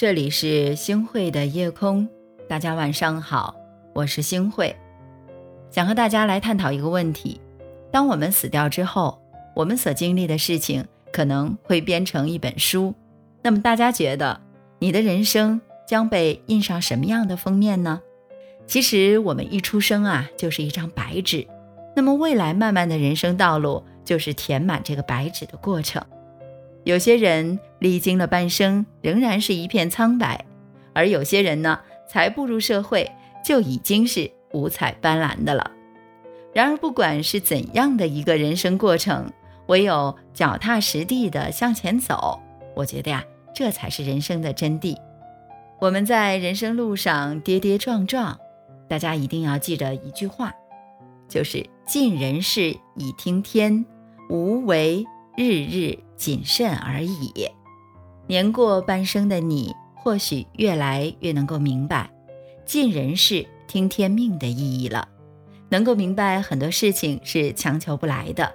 这里是星汇的夜空，大家晚上好，我是星汇，想和大家来探讨一个问题：当我们死掉之后，我们所经历的事情可能会编成一本书。那么大家觉得，你的人生将被印上什么样的封面呢？其实我们一出生啊，就是一张白纸，那么未来漫漫的人生道路，就是填满这个白纸的过程。有些人历经了半生，仍然是一片苍白；而有些人呢，才步入社会就已经是五彩斑斓的了。然而，不管是怎样的一个人生过程，唯有脚踏实地的向前走，我觉得呀，这才是人生的真谛。我们在人生路上跌跌撞撞，大家一定要记着一句话，就是“尽人事，以听天，无为日日”。谨慎而已。年过半生的你，或许越来越能够明白“尽人事，听天命”的意义了，能够明白很多事情是强求不来的。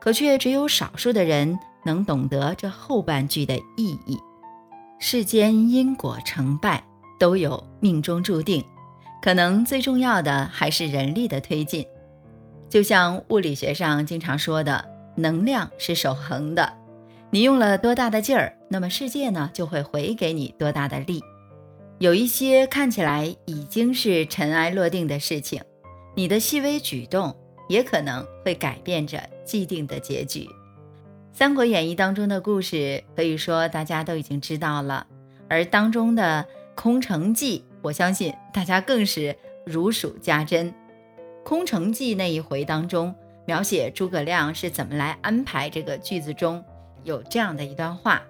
可却只有少数的人能懂得这后半句的意义。世间因果成败都有命中注定，可能最重要的还是人力的推进。就像物理学上经常说的，能量是守恒的。你用了多大的劲儿，那么世界呢就会回给你多大的力。有一些看起来已经是尘埃落定的事情，你的细微举动也可能会改变着既定的结局。《三国演义》当中的故事可以说大家都已经知道了，而当中的空城计，我相信大家更是如数家珍。空城计那一回当中，描写诸葛亮是怎么来安排这个句子中。有这样的一段话：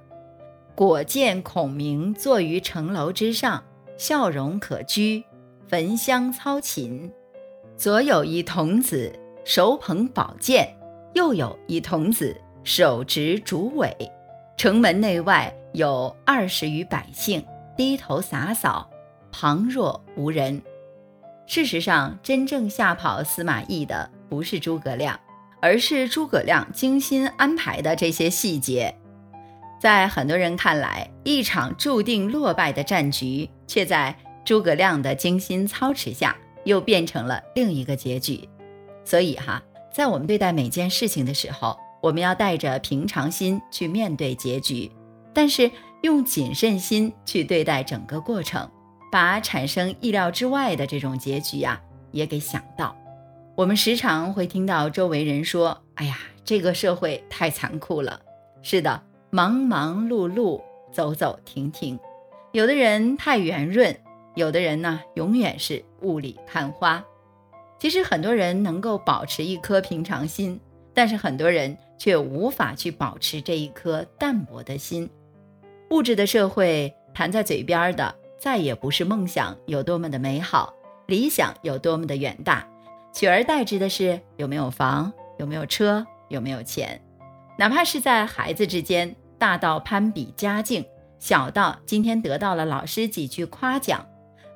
果见孔明坐于城楼之上，笑容可掬，焚香操琴。左有一童子手捧宝剑，右有一童子手执竹苇。城门内外有二十余百姓低头洒扫，旁若无人。事实上，真正吓跑司马懿的不是诸葛亮。而是诸葛亮精心安排的这些细节，在很多人看来，一场注定落败的战局，却在诸葛亮的精心操持下，又变成了另一个结局。所以哈，在我们对待每件事情的时候，我们要带着平常心去面对结局，但是用谨慎心去对待整个过程，把产生意料之外的这种结局呀，也给想到。我们时常会听到周围人说：“哎呀，这个社会太残酷了。”是的，忙忙碌碌，走走停停。有的人太圆润，有的人呢，永远是雾里看花。其实很多人能够保持一颗平常心，但是很多人却无法去保持这一颗淡泊的心。物质的社会，谈在嘴边的，再也不是梦想有多么的美好，理想有多么的远大。取而代之的是有没有房，有没有车，有没有钱。哪怕是在孩子之间，大到攀比家境，小到今天得到了老师几句夸奖，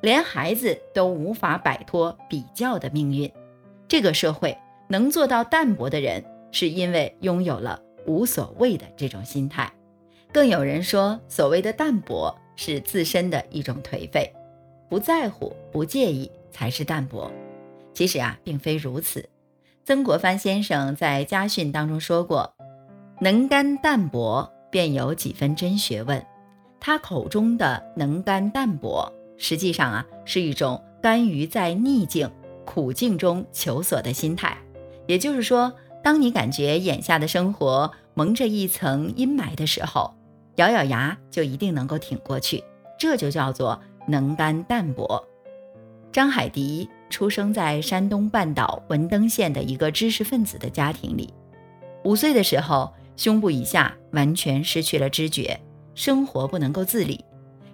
连孩子都无法摆脱比较的命运。这个社会能做到淡泊的人，是因为拥有了无所谓的这种心态。更有人说，所谓的淡泊是自身的一种颓废，不在乎、不介意才是淡泊。其实啊，并非如此。曾国藩先生在家训当中说过：“能干淡泊，便有几分真学问。”他口中的能干淡泊，实际上啊，是一种甘于在逆境、苦境中求索的心态。也就是说，当你感觉眼下的生活蒙着一层阴霾的时候，咬咬牙就一定能够挺过去。这就叫做能干淡泊。张海迪。出生在山东半岛文登县的一个知识分子的家庭里，五岁的时候，胸部以下完全失去了知觉，生活不能够自理。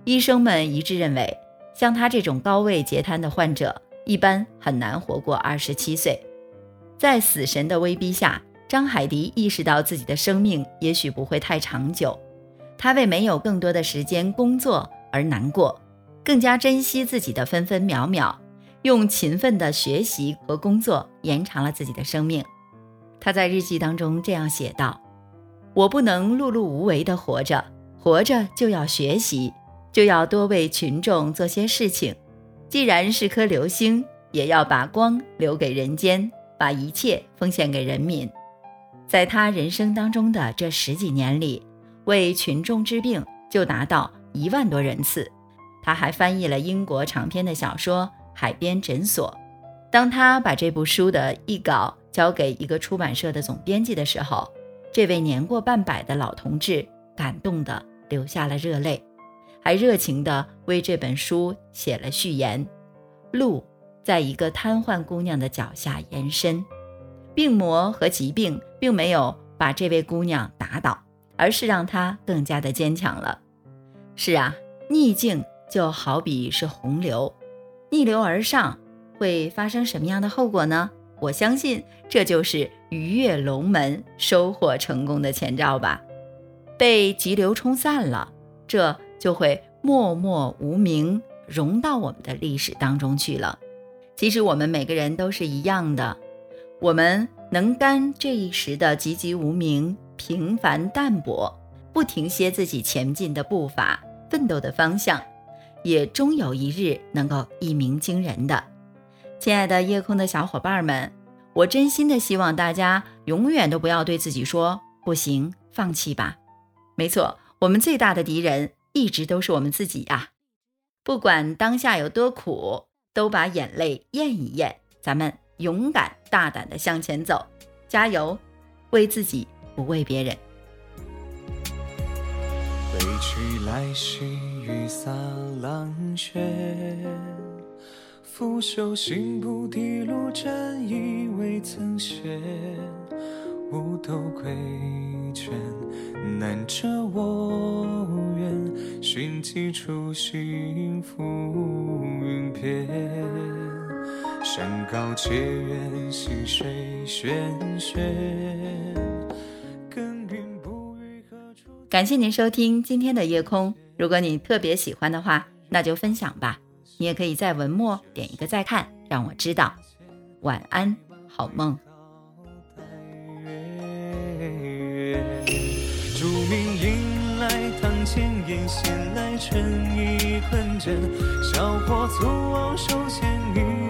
医生们一致认为，像他这种高位截瘫的患者，一般很难活过二十七岁。在死神的威逼下，张海迪意识到自己的生命也许不会太长久，他为没有更多的时间工作而难过，更加珍惜自己的分分秒秒。用勤奋的学习和工作延长了自己的生命。他在日记当中这样写道：“我不能碌碌无为的活着，活着就要学习，就要多为群众做些事情。既然是颗流星，也要把光留给人间，把一切奉献给人民。在他人生当中的这十几年里，为群众治病就达到一万多人次。他还翻译了英国长篇的小说《海边诊所》。当他把这部书的译稿交给一个出版社的总编辑的时候，这位年过半百的老同志感动的流下了热泪，还热情地为这本书写了序言：“路在一个瘫痪姑娘的脚下延伸，病魔和疾病并没有把这位姑娘打倒，而是让她更加的坚强了。”是啊，逆境。就好比是洪流，逆流而上会发生什么样的后果呢？我相信这就是鱼跃龙门、收获成功的前兆吧。被急流冲散了，这就会默默无名，融到我们的历史当中去了。其实我们每个人都是一样的，我们能干这一时的籍籍无名、平凡淡泊，不停歇自己前进的步伐、奋斗的方向。也终有一日能够一鸣惊人的，亲爱的夜空的小伙伴们，我真心的希望大家永远都不要对自己说不行，放弃吧。没错，我们最大的敌人一直都是我们自己呀。不管当下有多苦，都把眼泪咽一咽，咱们勇敢大胆的向前走，加油，为自己，不为别人。来兮，雨洒狼血，拂袖行不滴路，战衣未曾卸。五斗归卷，难遮我愿。寻几处心浮云片，山高且远，溪水喧喧。感谢您收听今天的夜空。如果你特别喜欢的话，那就分享吧。你也可以在文末点一个再看，让我知道。晚安，好梦。竹明迎来堂前烟，闲来春意困枕。小伙粗傲手牵一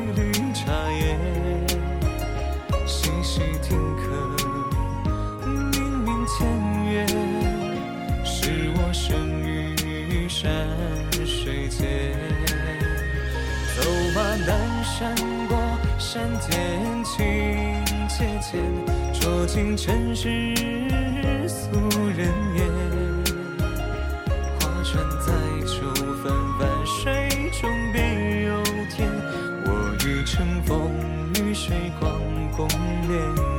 山涧，情切浅，酌尽尘世俗人言。划船载酒，泛泛水中别有天。我欲乘风与水，光共恋。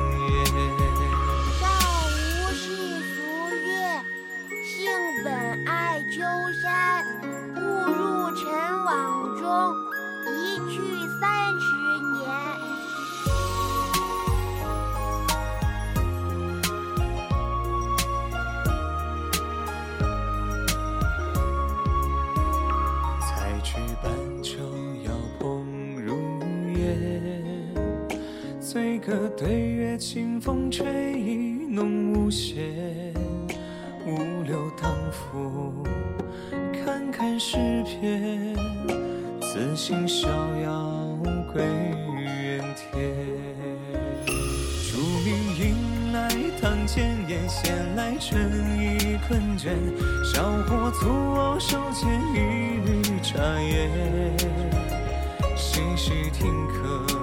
醉歌对月，清风吹意浓无限。五柳当浮，看看诗篇。此心逍遥归原田。竹明迎来堂前燕，闲来春意困倦。小伙粗傲手牵一缕茶叶，细细听客。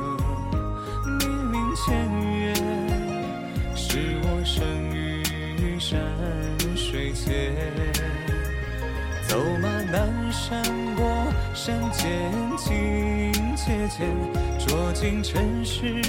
前缘，是我生于山水间。走马南山过山间清切切，酌尽尘世。